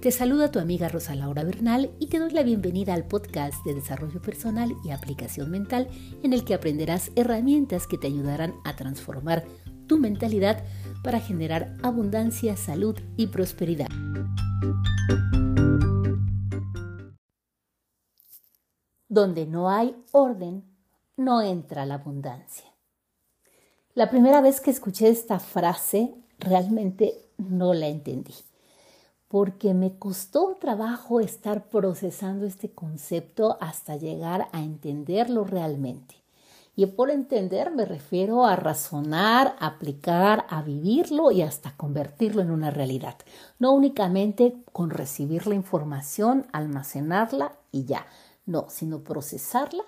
Te saluda tu amiga Rosa Laura Bernal y te doy la bienvenida al podcast de desarrollo personal y aplicación mental en el que aprenderás herramientas que te ayudarán a transformar tu mentalidad para generar abundancia, salud y prosperidad. Donde no hay orden, no entra la abundancia. La primera vez que escuché esta frase, realmente no la entendí porque me costó trabajo estar procesando este concepto hasta llegar a entenderlo realmente. Y por entender me refiero a razonar, aplicar, a vivirlo y hasta convertirlo en una realidad. No únicamente con recibir la información, almacenarla y ya. No, sino procesarla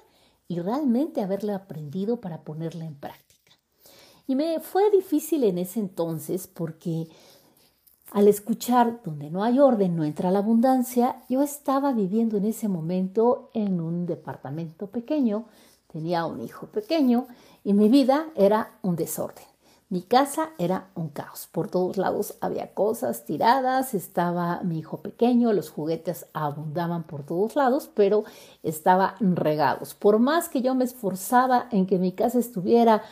y realmente haberla aprendido para ponerla en práctica. Y me fue difícil en ese entonces porque al escuchar donde no hay orden, no entra la abundancia, yo estaba viviendo en ese momento en un departamento pequeño, tenía un hijo pequeño y mi vida era un desorden. Mi casa era un caos. Por todos lados había cosas tiradas, estaba mi hijo pequeño, los juguetes abundaban por todos lados, pero estaban regados. Por más que yo me esforzaba en que mi casa estuviera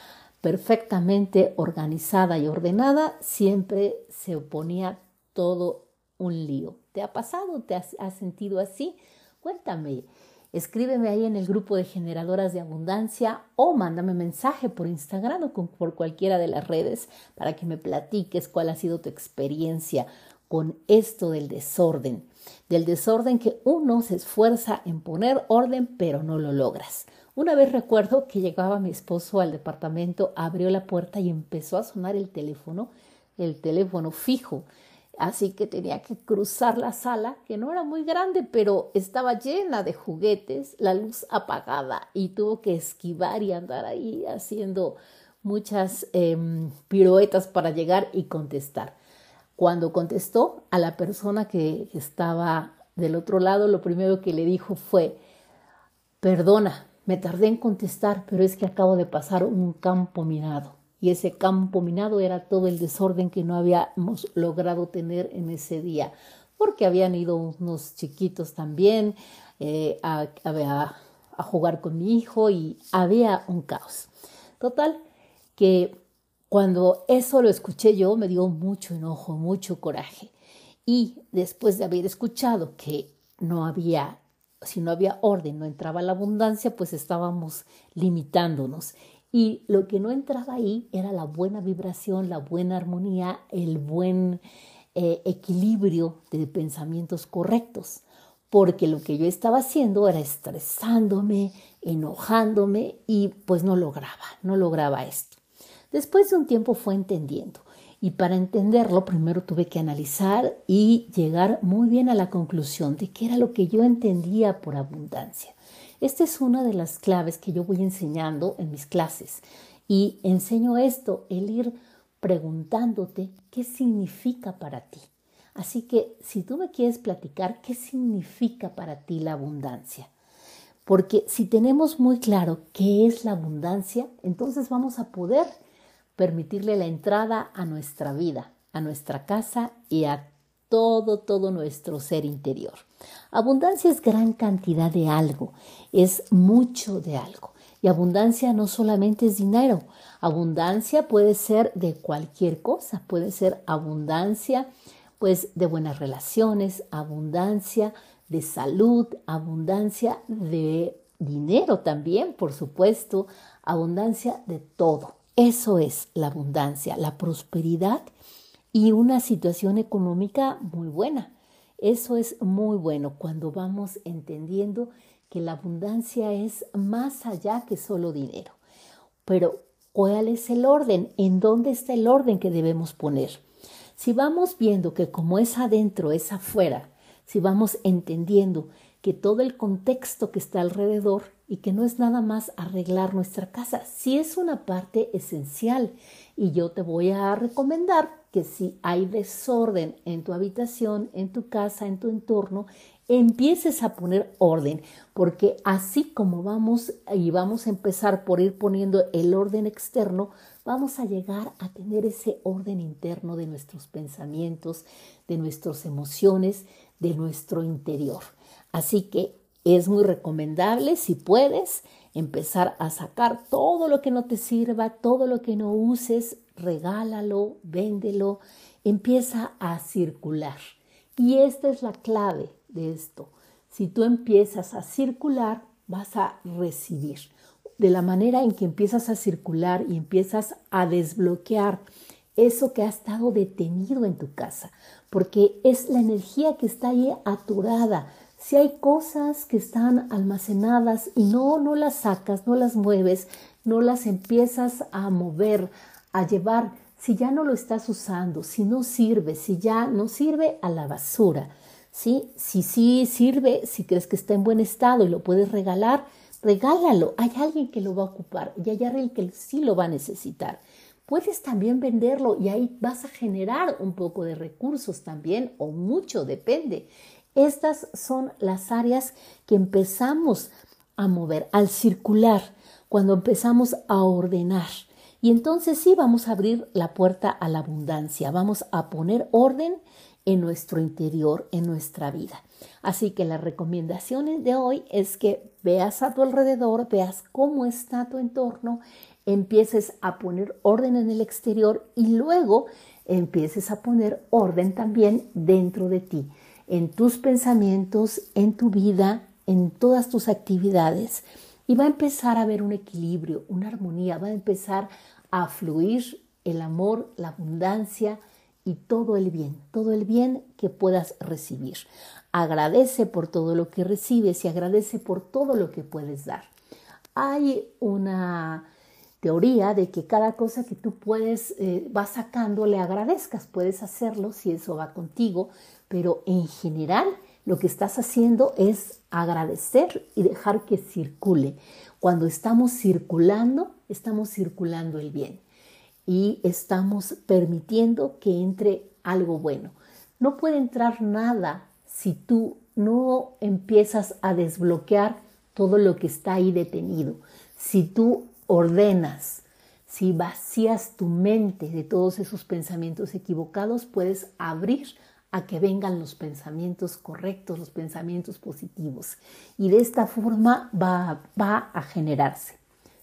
perfectamente organizada y ordenada, siempre se oponía todo un lío. ¿Te ha pasado? ¿Te has, sentido así? Cuéntame. Escríbeme ahí en el grupo de generadoras de abundancia o mándame mensaje por Instagram o por cualquiera de las redes para que me platiques cuál ha sido tu experiencia con esto del desorden, del desorden que uno se esfuerza en poner orden pero no lo logras. Una vez recuerdo que llegaba mi esposo al departamento, abrió la puerta y empezó a sonar el teléfono, el teléfono fijo. Así que tenía que cruzar la sala, que no era muy grande, pero estaba llena de juguetes, la luz apagada y tuvo que esquivar y andar ahí haciendo muchas em, piruetas para llegar y contestar. Cuando contestó a la persona que estaba del otro lado, lo primero que le dijo fue, perdona, me tardé en contestar, pero es que acabo de pasar un campo minado. Y ese campo minado era todo el desorden que no habíamos logrado tener en ese día, porque habían ido unos chiquitos también eh, a, a jugar con mi hijo y había un caos. Total, que cuando eso lo escuché yo me dio mucho enojo, mucho coraje. Y después de haber escuchado que no había si no había orden, no entraba la abundancia, pues estábamos limitándonos. Y lo que no entraba ahí era la buena vibración, la buena armonía, el buen eh, equilibrio de pensamientos correctos. Porque lo que yo estaba haciendo era estresándome, enojándome y pues no lograba, no lograba esto. Después de un tiempo fue entendiendo y para entenderlo, primero tuve que analizar y llegar muy bien a la conclusión de qué era lo que yo entendía por abundancia. Esta es una de las claves que yo voy enseñando en mis clases. Y enseño esto, el ir preguntándote qué significa para ti. Así que si tú me quieres platicar qué significa para ti la abundancia, porque si tenemos muy claro qué es la abundancia, entonces vamos a poder permitirle la entrada a nuestra vida, a nuestra casa y a todo, todo nuestro ser interior. Abundancia es gran cantidad de algo, es mucho de algo. Y abundancia no solamente es dinero, abundancia puede ser de cualquier cosa, puede ser abundancia pues de buenas relaciones, abundancia de salud, abundancia de dinero también, por supuesto, abundancia de todo. Eso es la abundancia, la prosperidad y una situación económica muy buena. Eso es muy bueno cuando vamos entendiendo que la abundancia es más allá que solo dinero. Pero, ¿cuál es el orden? ¿En dónde está el orden que debemos poner? Si vamos viendo que como es adentro, es afuera, si vamos entendiendo que todo el contexto que está alrededor y que no es nada más arreglar nuestra casa, sí es una parte esencial y yo te voy a recomendar que si hay desorden en tu habitación, en tu casa, en tu entorno, empieces a poner orden, porque así como vamos y vamos a empezar por ir poniendo el orden externo, vamos a llegar a tener ese orden interno de nuestros pensamientos, de nuestras emociones, de nuestro interior. Así que es muy recomendable, si puedes, empezar a sacar todo lo que no te sirva, todo lo que no uses, regálalo, véndelo, empieza a circular. Y esta es la clave de esto. Si tú empiezas a circular, vas a recibir. De la manera en que empiezas a circular y empiezas a desbloquear eso que ha estado detenido en tu casa, porque es la energía que está ahí aturada. Si hay cosas que están almacenadas y no, no las sacas, no las mueves, no las empiezas a mover, a llevar, si ya no lo estás usando, si no sirve, si ya no sirve a la basura, ¿sí? Si sí sirve, si crees que está en buen estado y lo puedes regalar, regálalo. Hay alguien que lo va a ocupar y hay alguien que sí lo va a necesitar. Puedes también venderlo y ahí vas a generar un poco de recursos también o mucho, depende. Estas son las áreas que empezamos a mover, al circular, cuando empezamos a ordenar. Y entonces sí vamos a abrir la puerta a la abundancia, vamos a poner orden en nuestro interior, en nuestra vida. Así que las recomendaciones de hoy es que veas a tu alrededor, veas cómo está tu entorno, empieces a poner orden en el exterior y luego empieces a poner orden también dentro de ti, en tus pensamientos, en tu vida, en todas tus actividades. Y va a empezar a haber un equilibrio, una armonía, va a empezar a fluir el amor, la abundancia y todo el bien, todo el bien que puedas recibir. Agradece por todo lo que recibes y agradece por todo lo que puedes dar. Hay una teoría de que cada cosa que tú puedes, eh, vas sacando, le agradezcas. Puedes hacerlo si eso va contigo, pero en general lo que estás haciendo es agradecer y dejar que circule. Cuando estamos circulando, estamos circulando el bien y estamos permitiendo que entre algo bueno. No puede entrar nada si tú no empiezas a desbloquear todo lo que está ahí detenido. Si tú ordenas, si vacías tu mente de todos esos pensamientos equivocados, puedes abrir a que vengan los pensamientos correctos, los pensamientos positivos. Y de esta forma va, va a generarse.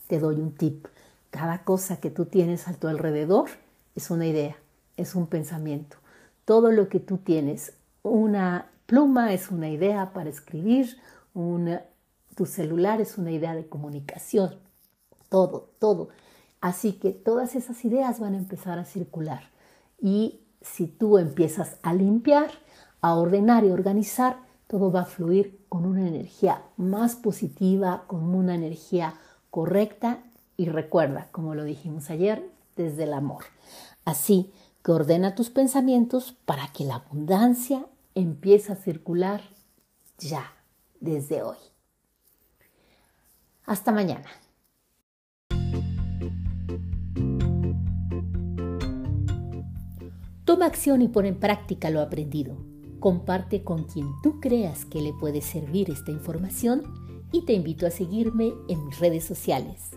Te doy un tip. Cada cosa que tú tienes a tu alrededor es una idea, es un pensamiento. Todo lo que tú tienes, una pluma es una idea para escribir, tu celular es una idea de comunicación, todo, todo. Así que todas esas ideas van a empezar a circular. Y si tú empiezas a limpiar, a ordenar y organizar, todo va a fluir con una energía más positiva, con una energía correcta y recuerda, como lo dijimos ayer, desde el amor. Así que ordena tus pensamientos para que la abundancia empiece a circular ya, desde hoy. Hasta mañana. Toma acción y pon en práctica lo aprendido. Comparte con quien tú creas que le puede servir esta información y te invito a seguirme en mis redes sociales.